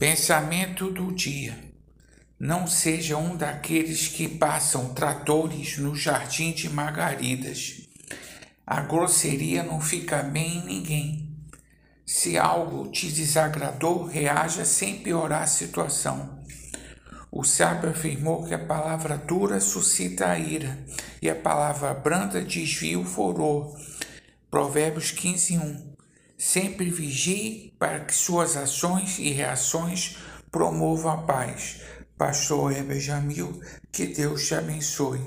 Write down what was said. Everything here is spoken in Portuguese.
Pensamento do dia. Não seja um daqueles que passam tratores no jardim de margaridas. A grosseria não fica bem em ninguém. Se algo te desagradou, reaja sem piorar a situação. O sábio afirmou que a palavra dura suscita a ira e a palavra branda desvia o furor. Provérbios 15, 1. Sempre vigie para que suas ações e reações promovam a paz. Pastor Heber Jamil, que Deus te abençoe.